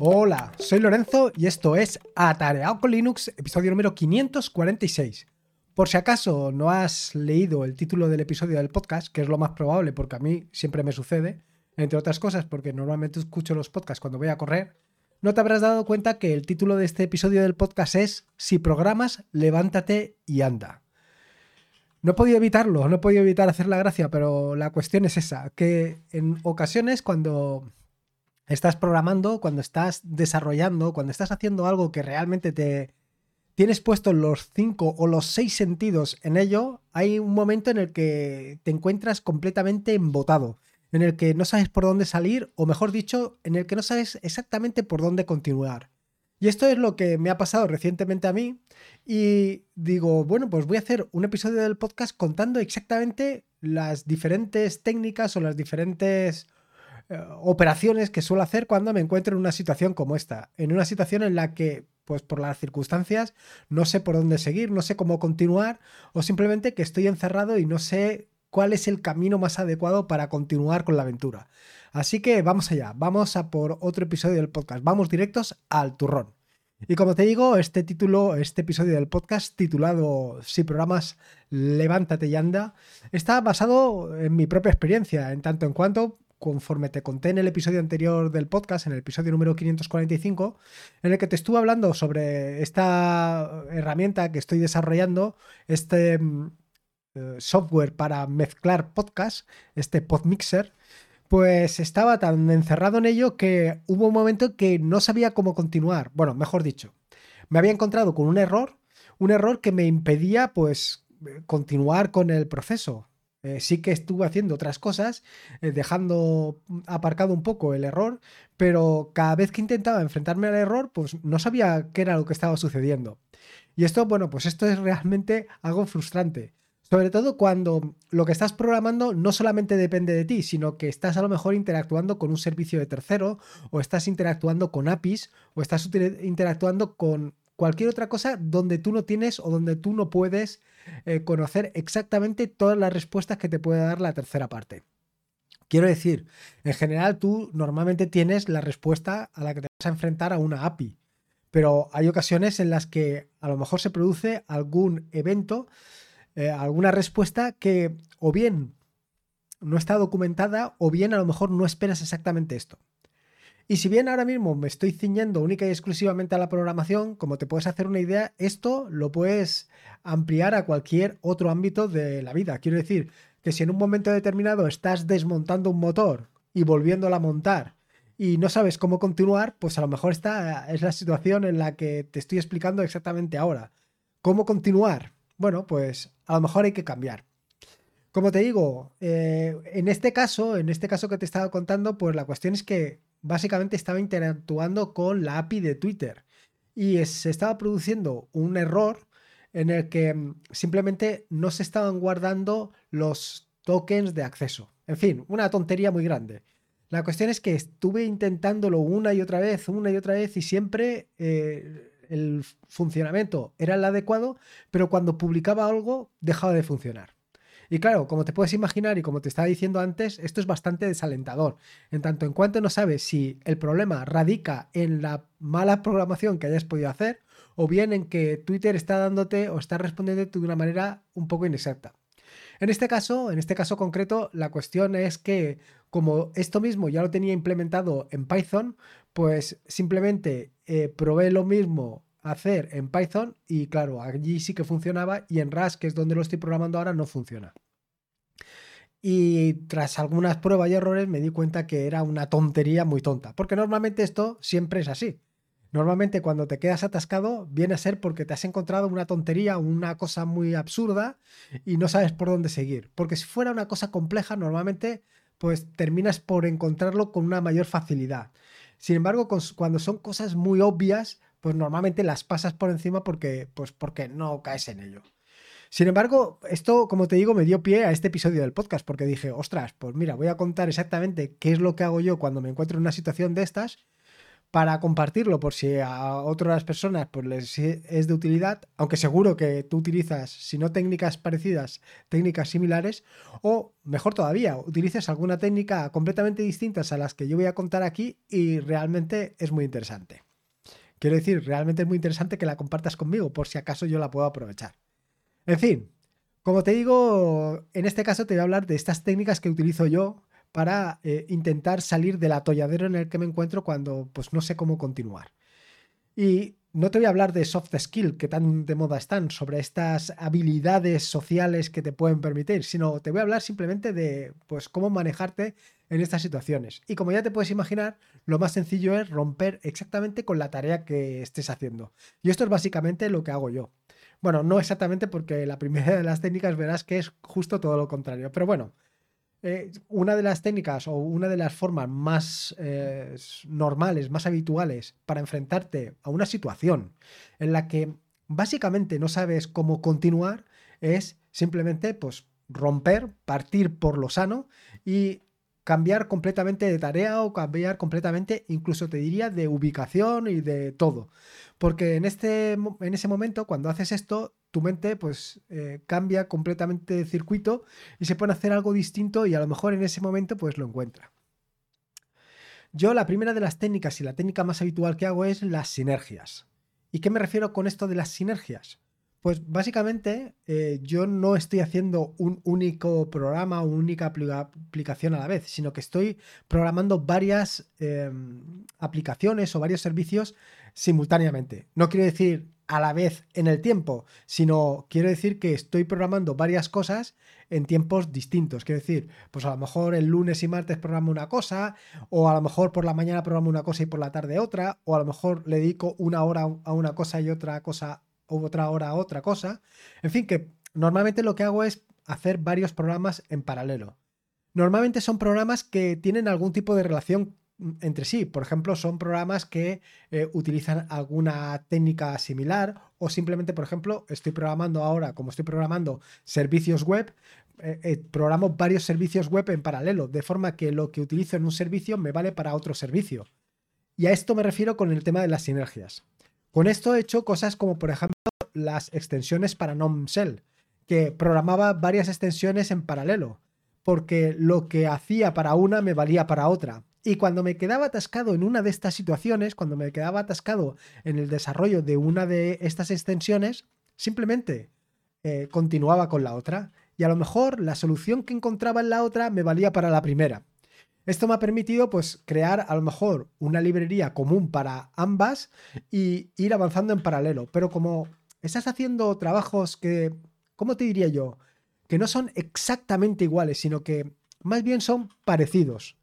Hola, soy Lorenzo y esto es Atareado con Linux, episodio número 546. Por si acaso no has leído el título del episodio del podcast, que es lo más probable porque a mí siempre me sucede, entre otras cosas porque normalmente escucho los podcasts cuando voy a correr, no te habrás dado cuenta que el título de este episodio del podcast es Si programas, levántate y anda. No he podido evitarlo, no he podido evitar hacer la gracia, pero la cuestión es esa, que en ocasiones cuando estás programando, cuando estás desarrollando, cuando estás haciendo algo que realmente te tienes puesto los cinco o los seis sentidos en ello, hay un momento en el que te encuentras completamente embotado, en el que no sabes por dónde salir, o mejor dicho, en el que no sabes exactamente por dónde continuar. Y esto es lo que me ha pasado recientemente a mí. Y digo, bueno, pues voy a hacer un episodio del podcast contando exactamente las diferentes técnicas o las diferentes operaciones que suelo hacer cuando me encuentro en una situación como esta. En una situación en la que, pues por las circunstancias, no sé por dónde seguir, no sé cómo continuar, o simplemente que estoy encerrado y no sé cuál es el camino más adecuado para continuar con la aventura. Así que vamos allá, vamos a por otro episodio del podcast, vamos directos al turrón. Y como te digo, este título, este episodio del podcast titulado Si programas, levántate y anda, está basado en mi propia experiencia, en tanto en cuanto conforme te conté en el episodio anterior del podcast, en el episodio número 545, en el que te estuve hablando sobre esta herramienta que estoy desarrollando, este mm, eh, software para mezclar podcast, este PodMixer, pues estaba tan encerrado en ello que hubo un momento que no sabía cómo continuar. Bueno, mejor dicho, me había encontrado con un error, un error que me impedía pues continuar con el proceso. Eh, sí que estuve haciendo otras cosas, eh, dejando aparcado un poco el error, pero cada vez que intentaba enfrentarme al error, pues no sabía qué era lo que estaba sucediendo. Y esto, bueno, pues esto es realmente algo frustrante. Sobre todo cuando lo que estás programando no solamente depende de ti, sino que estás a lo mejor interactuando con un servicio de tercero, o estás interactuando con APIs, o estás interactuando con cualquier otra cosa donde tú no tienes o donde tú no puedes eh, conocer exactamente todas las respuestas que te puede dar la tercera parte. Quiero decir, en general tú normalmente tienes la respuesta a la que te vas a enfrentar a una API, pero hay ocasiones en las que a lo mejor se produce algún evento, eh, alguna respuesta que o bien no está documentada o bien a lo mejor no esperas exactamente esto. Y si bien ahora mismo me estoy ciñendo única y exclusivamente a la programación, como te puedes hacer una idea, esto lo puedes ampliar a cualquier otro ámbito de la vida. Quiero decir que si en un momento determinado estás desmontando un motor y volviéndolo a montar y no sabes cómo continuar, pues a lo mejor esta es la situación en la que te estoy explicando exactamente ahora. ¿Cómo continuar? Bueno, pues a lo mejor hay que cambiar. Como te digo, eh, en este caso, en este caso que te estaba contando, pues la cuestión es que básicamente estaba interactuando con la API de Twitter y se estaba produciendo un error en el que mm, simplemente no se estaban guardando los tokens de acceso. En fin, una tontería muy grande. La cuestión es que estuve intentándolo una y otra vez, una y otra vez y siempre eh, el funcionamiento era el adecuado, pero cuando publicaba algo dejaba de funcionar. Y claro, como te puedes imaginar y como te estaba diciendo antes, esto es bastante desalentador. En tanto en cuanto no sabes si el problema radica en la mala programación que hayas podido hacer o bien en que Twitter está dándote o está respondiéndote de una manera un poco inexacta. En este caso, en este caso concreto, la cuestión es que como esto mismo ya lo tenía implementado en Python, pues simplemente eh, probé lo mismo hacer en Python y claro, allí sí que funcionaba y en Rust, que es donde lo estoy programando ahora, no funciona. Y tras algunas pruebas y errores me di cuenta que era una tontería muy tonta, porque normalmente esto siempre es así. Normalmente cuando te quedas atascado viene a ser porque te has encontrado una tontería, una cosa muy absurda y no sabes por dónde seguir. Porque si fuera una cosa compleja, normalmente pues terminas por encontrarlo con una mayor facilidad. Sin embargo, cuando son cosas muy obvias, pues normalmente las pasas por encima porque, pues porque no caes en ello. Sin embargo, esto, como te digo, me dio pie a este episodio del podcast porque dije, ostras, pues mira, voy a contar exactamente qué es lo que hago yo cuando me encuentro en una situación de estas, para compartirlo por si a otras personas pues, les es de utilidad, aunque seguro que tú utilizas, si no técnicas parecidas, técnicas similares, o mejor todavía, utilices alguna técnica completamente distinta a las que yo voy a contar aquí y realmente es muy interesante. Quiero decir, realmente es muy interesante que la compartas conmigo por si acaso yo la puedo aprovechar. En fin, como te digo, en este caso te voy a hablar de estas técnicas que utilizo yo para eh, intentar salir del atolladero en el que me encuentro cuando pues no sé cómo continuar. Y no te voy a hablar de soft skill que tan de moda están, sobre estas habilidades sociales que te pueden permitir, sino te voy a hablar simplemente de pues cómo manejarte en estas situaciones. Y como ya te puedes imaginar, lo más sencillo es romper exactamente con la tarea que estés haciendo. Y esto es básicamente lo que hago yo. Bueno, no exactamente porque la primera de las técnicas verás que es justo todo lo contrario. Pero bueno, eh, una de las técnicas o una de las formas más eh, normales, más habituales para enfrentarte a una situación en la que básicamente no sabes cómo continuar es simplemente pues romper, partir por lo sano y cambiar completamente de tarea o cambiar completamente, incluso te diría, de ubicación y de todo. Porque en, este, en ese momento, cuando haces esto, tu mente pues eh, cambia completamente de circuito y se puede hacer algo distinto y a lo mejor en ese momento pues lo encuentra. Yo la primera de las técnicas y la técnica más habitual que hago es las sinergias. ¿Y qué me refiero con esto de las sinergias? Pues básicamente eh, yo no estoy haciendo un único programa o única aplicación a la vez, sino que estoy programando varias em, aplicaciones o varios servicios simultáneamente. No quiero decir a la vez en el tiempo, sino quiero decir que estoy programando varias cosas en tiempos distintos. Quiero decir, pues a lo mejor el lunes y martes programo una cosa, o a lo mejor por la mañana programo una cosa y por la tarde otra, o a lo mejor le dedico una hora a una cosa y otra cosa otra hora otra cosa. En fin, que normalmente lo que hago es hacer varios programas en paralelo. Normalmente son programas que tienen algún tipo de relación entre sí. Por ejemplo, son programas que eh, utilizan alguna técnica similar o simplemente, por ejemplo, estoy programando ahora, como estoy programando servicios web, eh, eh, programo varios servicios web en paralelo, de forma que lo que utilizo en un servicio me vale para otro servicio. Y a esto me refiero con el tema de las sinergias. Con esto he hecho cosas como, por ejemplo, las extensiones para NomShell, que programaba varias extensiones en paralelo, porque lo que hacía para una me valía para otra. Y cuando me quedaba atascado en una de estas situaciones, cuando me quedaba atascado en el desarrollo de una de estas extensiones, simplemente eh, continuaba con la otra. Y a lo mejor la solución que encontraba en la otra me valía para la primera. Esto me ha permitido pues crear a lo mejor una librería común para ambas y ir avanzando en paralelo. Pero como estás haciendo trabajos que, ¿cómo te diría yo? Que no son exactamente iguales, sino que más bien son parecidos.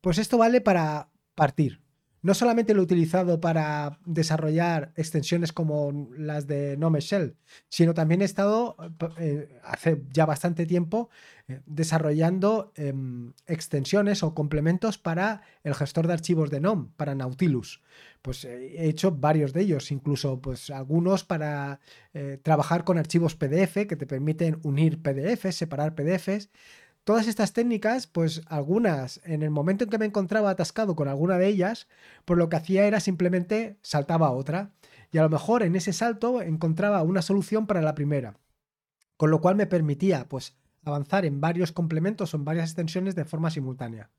Pues esto vale para partir. No solamente lo he utilizado para desarrollar extensiones como las de Nome Shell, sino también he estado eh, hace ya bastante tiempo eh, desarrollando em, extensiones o complementos para el gestor de archivos de NOM, para Nautilus. Pues eh, he hecho varios de ellos, incluso pues algunos para trabajar con archivos PDF que te permiten unir PDFs, separar PDFs todas estas técnicas, pues algunas, en el momento en que me encontraba atascado con alguna de ellas, pues lo que hacía era simplemente saltaba a otra. Y a lo mejor en ese salto encontraba una solución para la primera. Con lo cual me permitía, pues, avanzar en varios complementos o en varias extensiones de forma simultánea.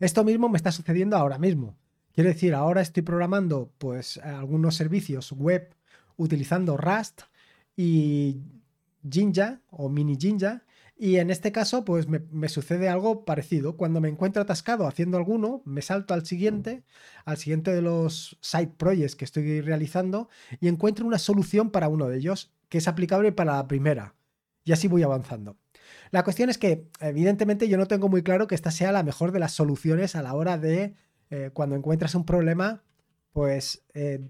Esto mismo me está sucediendo ahora mismo. Quiero decir, ahora estoy programando, pues, algunos servicios web utilizando Rust y Jinja o Mini Jinja y en este caso, pues me, sucede algo parecido. Cuando me encuentro atascado haciendo alguno, me salto al siguiente, al siguiente de los side projects que estoy realizando y encuentro una solución para uno de ellos que es aplicable para la primera. Y así voy avanzando. La cuestión es que, evidentemente, yo no tengo muy claro que esta sea la mejor de las soluciones a la hora de, eh, cuando encuentras un problema, pues eh,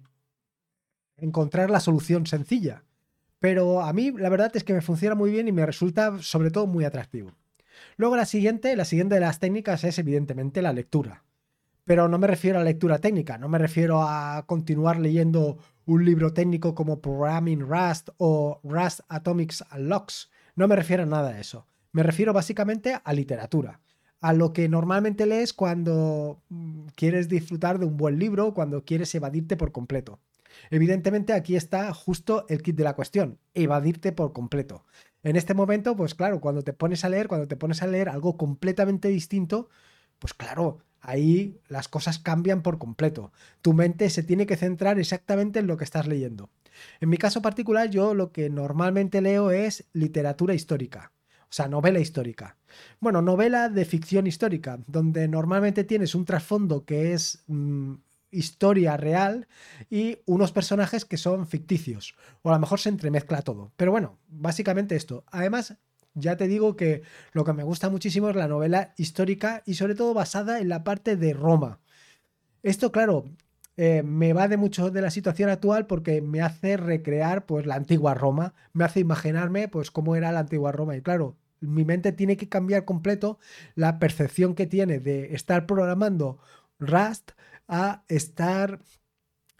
encontrar la solución sencilla. Pero a mí la verdad es que me funciona muy bien y me resulta sobre todo muy atractivo. Luego la siguiente, la siguiente de las técnicas es evidentemente la lectura. Pero no me refiero a lectura técnica, no me refiero a continuar leyendo un libro técnico como Programming Rust o Rust Atomics and Locks. No me refiero a nada de eso. Me refiero básicamente a literatura. a lo que normalmente lees cuando mm, quieres disfrutar de un buen libro, cuando quieres evadirte por completo. Evidentemente aquí está justo el kit de la cuestión, evadirte por completo. En este momento, pues claro, cuando te pones a leer, cuando te pones a leer algo completamente distinto, pues claro, ahí las cosas cambian por completo. Tu mente se tiene que centrar exactamente en lo que estás leyendo. En mi caso particular, yo lo que normalmente leo es literatura histórica, o sea, novela histórica. Bueno, novela de ficción histórica, donde normalmente tienes un trasfondo que es mm, historia real y unos personajes que son ficticios. O a lo mejor se entremezcla todo. Pero bueno, básicamente esto. Además, ya te digo que lo que me gusta muchísimo es la novela histórica y sobre todo basada en la parte de Roma. Esto, claro, eh, me va de mucho de la situación actual porque me hace recrear pues la antigua Roma, me hace imaginarme pues cómo era la antigua Roma y claro, mi mente tiene que cambiar completo la percepción que tiene de estar programando Rust a estar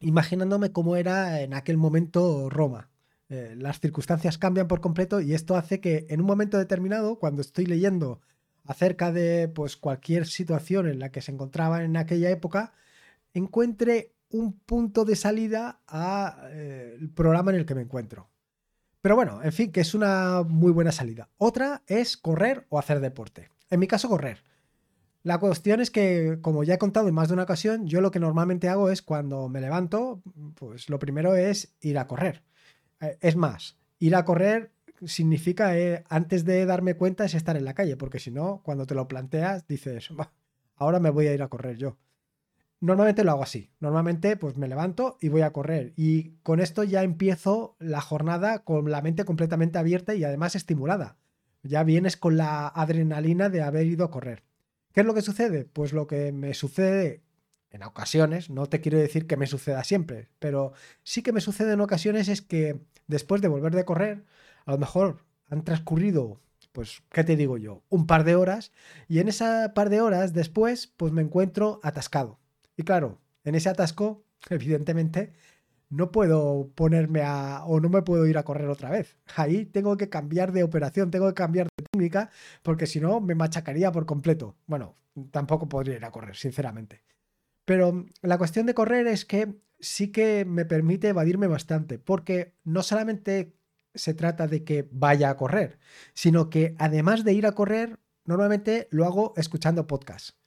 imaginándome cómo era en aquel momento Roma. Eh, las circunstancias cambian por completo y esto hace que en un momento determinado, cuando estoy leyendo acerca de pues, cualquier situación en la que se encontraba en aquella época, encuentre un punto de salida al eh, programa en el que me encuentro. Pero bueno, en fin, que es una muy buena salida. Otra es correr o hacer deporte. En mi caso, correr. La cuestión es que, como ya he contado en más de una ocasión, yo lo que normalmente hago es cuando me levanto, pues lo primero es ir a correr. Eh, es más, ir a correr significa, eh, antes de darme cuenta, es estar en la calle, porque si no, cuando te lo planteas, dices, ahora me voy a ir a correr yo. Normalmente lo hago así. Normalmente pues me levanto y voy a correr. Y con esto ya empiezo la jornada con la mente completamente abierta y además estimulada. Ya vienes con la adrenalina de haber ido a correr. ¿Qué es lo que sucede? Pues lo que me sucede en ocasiones, no te quiero decir que me suceda siempre, pero sí que me sucede en ocasiones es que después de volver de correr, a lo mejor han transcurrido, pues, ¿qué te digo yo? Un par de horas y en esa par de horas después, pues me encuentro atascado. Y claro, en ese atasco, evidentemente, no puedo ponerme a o no me puedo ir a correr otra vez. Ahí tengo que cambiar de operación, tengo que cambiar de técnica, porque si no me machacaría por completo. Bueno, tampoco podría ir a correr, sinceramente. Pero la cuestión de correr es que sí que me permite evadirme bastante, porque no solamente se trata de que vaya a correr, sino que además de ir a correr, normalmente lo hago escuchando podcasts.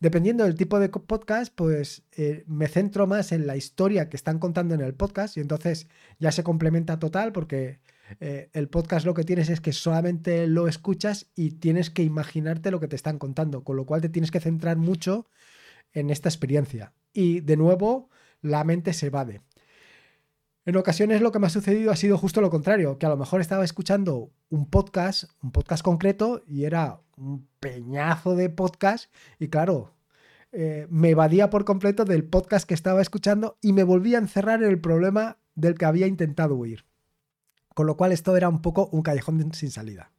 Dependiendo del tipo de podcast, pues eh, me centro más en la historia que están contando en el podcast y entonces ya se complementa total porque eh, el podcast lo que tienes es que solamente lo escuchas y tienes que imaginarte lo que te están contando, con lo cual te tienes que centrar mucho en esta experiencia. Y de nuevo, la mente se evade. En ocasiones lo que me ha sucedido ha sido justo lo contrario, que a lo mejor estaba escuchando un podcast, un podcast concreto, y era un peñazo de podcast y claro, eh, me evadía por completo del podcast que estaba escuchando y me volvía a encerrar en el problema del que había intentado huir. Con lo cual esto era un poco un callejón sin salida.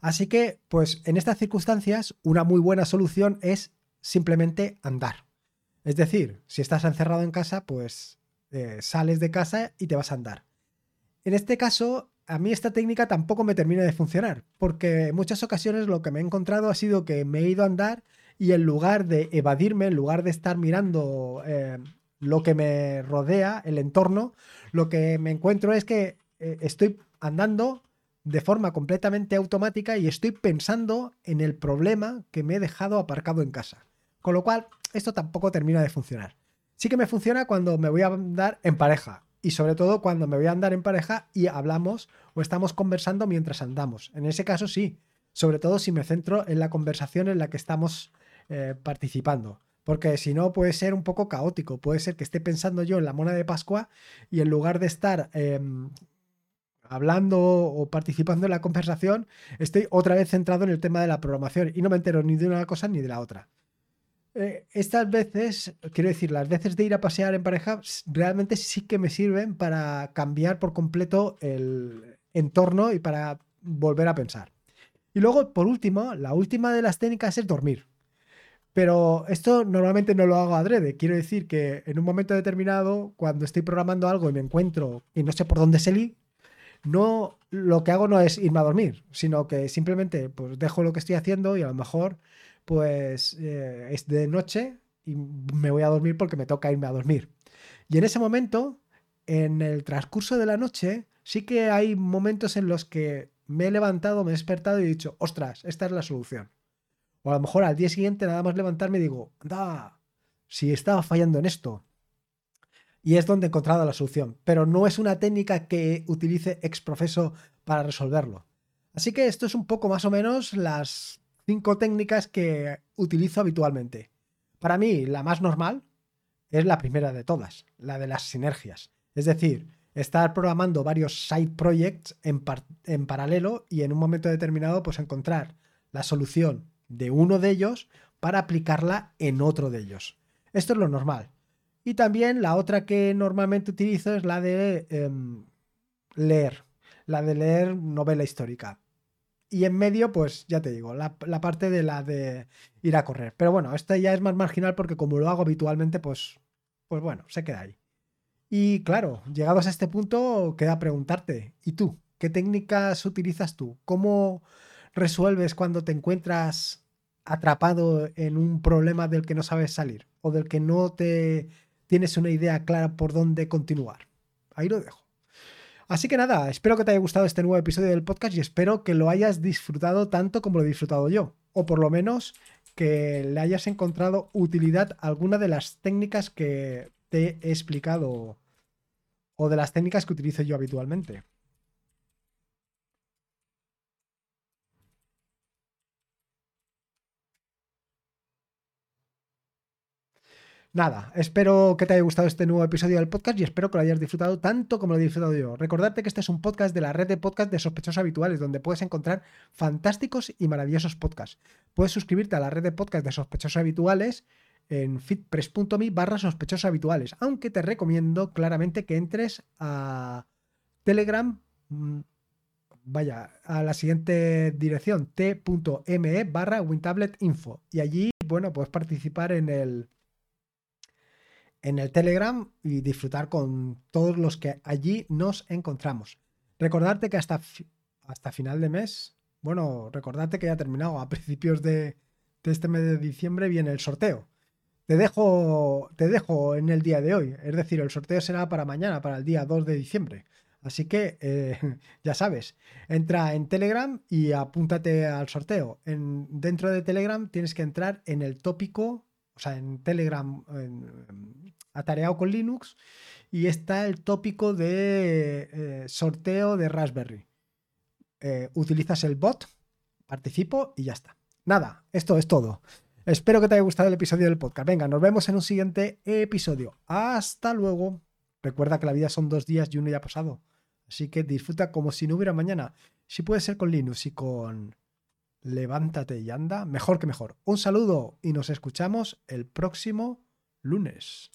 Así que, pues en estas circunstancias, una muy buena solución es simplemente andar. Es decir, si estás encerrado en casa, pues eh, sales de casa y te vas a andar. En este caso, a mí esta técnica tampoco me termina de funcionar, porque en muchas ocasiones lo que me he encontrado ha sido que me he ido a andar y en lugar de evadirme, en lugar de estar mirando eh, lo que me rodea, el entorno, lo que me encuentro es que eh, estoy andando de forma completamente automática y estoy pensando en el problema que me he dejado aparcado en casa. Con lo cual, esto tampoco termina de funcionar. Sí que me funciona cuando me voy a andar en pareja y sobre todo cuando me voy a andar en pareja y hablamos o estamos conversando mientras andamos. En ese caso sí, sobre todo si me centro en la conversación en la que estamos eh, participando. Porque si no puede ser un poco caótico, puede ser que esté pensando yo en la mona de Pascua y en lugar de estar em, hablando o participando en la conversación, estoy otra vez centrado en el tema de la programación y no me entero ni de una cosa ni de la otra. Eh, estas veces, quiero decir, las veces de ir a pasear en pareja realmente sí que me sirven para cambiar por completo el entorno y para volver a pensar. Y luego, por último, la última de las técnicas es dormir. Pero esto normalmente no lo hago adrede. Quiero decir que en un momento determinado, cuando estoy programando algo y me encuentro y no sé por dónde salir, no lo que hago no es irme a dormir, sino que simplemente pues dejo lo que estoy haciendo y a lo mejor pues eh, es de noche y me voy a dormir porque me toca irme a dormir. Y en ese momento, en el transcurso de la noche, sí que hay momentos en los que me he levantado, me he despertado y he dicho, ostras, esta es la solución. O a lo mejor al día siguiente nada más levantarme digo, anda, si estaba fallando en esto. Y es donde he encontrado la solución. Pero no es una técnica que utilice ex profeso para resolverlo. Así que esto es un poco más o menos las cinco técnicas que utilizo habitualmente. Para mí, la más normal es la primera de todas, la de las sinergias. Es decir, estar programando varios side projects en, en paralelo y en un momento determinado, pues encontrar la solución de uno de ellos para aplicarla en otro de ellos. Esto es lo normal. Y también la otra que normalmente utilizo es la de em, leer, la de leer novela histórica. Y en medio, pues ya te digo, la, parte de la de ir a correr. Pero bueno, esta ya es más marginal porque como lo hago habitualmente, pues, pues bueno, se queda ahí. Y claro, llegados a este punto, queda preguntarte, ¿y tú? ¿Qué técnicas utilizas tú? ¿Cómo resuelves cuando te encuentras atrapado en un problema del que no sabes salir o del que no te tienes una idea clara por dónde continuar. Ahí lo dejo. Así que nada, espero que te haya gustado este nuevo episodio del podcast y espero que lo hayas disfrutado tanto como lo he disfrutado yo. O por lo menos que le hayas encontrado utilidad a alguna de las técnicas que te he explicado o de las técnicas que utilizo yo habitualmente. Nada, espero que te haya gustado este nuevo episodio del podcast y espero que lo hayas disfrutado tanto como lo he disfrutado yo. Recordarte que este es un podcast de la red de podcast de sospechosos habituales, donde puedes encontrar fantásticos y maravillosos podcasts. Puedes suscribirte a la red de podcast de sospechosos habituales en fitpress.me barra sospechosos habituales, aunque te recomiendo claramente que entres a Telegram, mm, vaya, a la siguiente dirección, t.me barra wintabletinfo. Y allí, bueno, puedes participar en el en el Telegram y disfrutar con todos los que allí nos encontramos. Recordarte que hasta, hasta final de mes, bueno, recordarte que ya ha terminado, a principios de, este mes de diciembre viene el sorteo. Te dejo, te dejo en el día de hoy, es decir, el sorteo será para mañana, para el día 2 de diciembre. Así que eh, ya sabes, entra en Telegram y apúntate al sorteo. En, dentro de Telegram tienes que entrar en el tópico o sea, en Telegram, en, atareado con Linux, y está el tópico de eh, sorteo de Raspberry. Eh, utilizas el bot, participo y ya está. Nada, esto es todo. Espero que te haya gustado el episodio del podcast. Venga, nos vemos en un siguiente episodio. Hasta luego. Recuerda que la vida son dos días y uno ya pasado. Así que disfruta como si no hubiera mañana. Si puede ser con Linux y con levántate y anda, mejor que mejor. Un saludo y nos escuchamos el próximo lunes.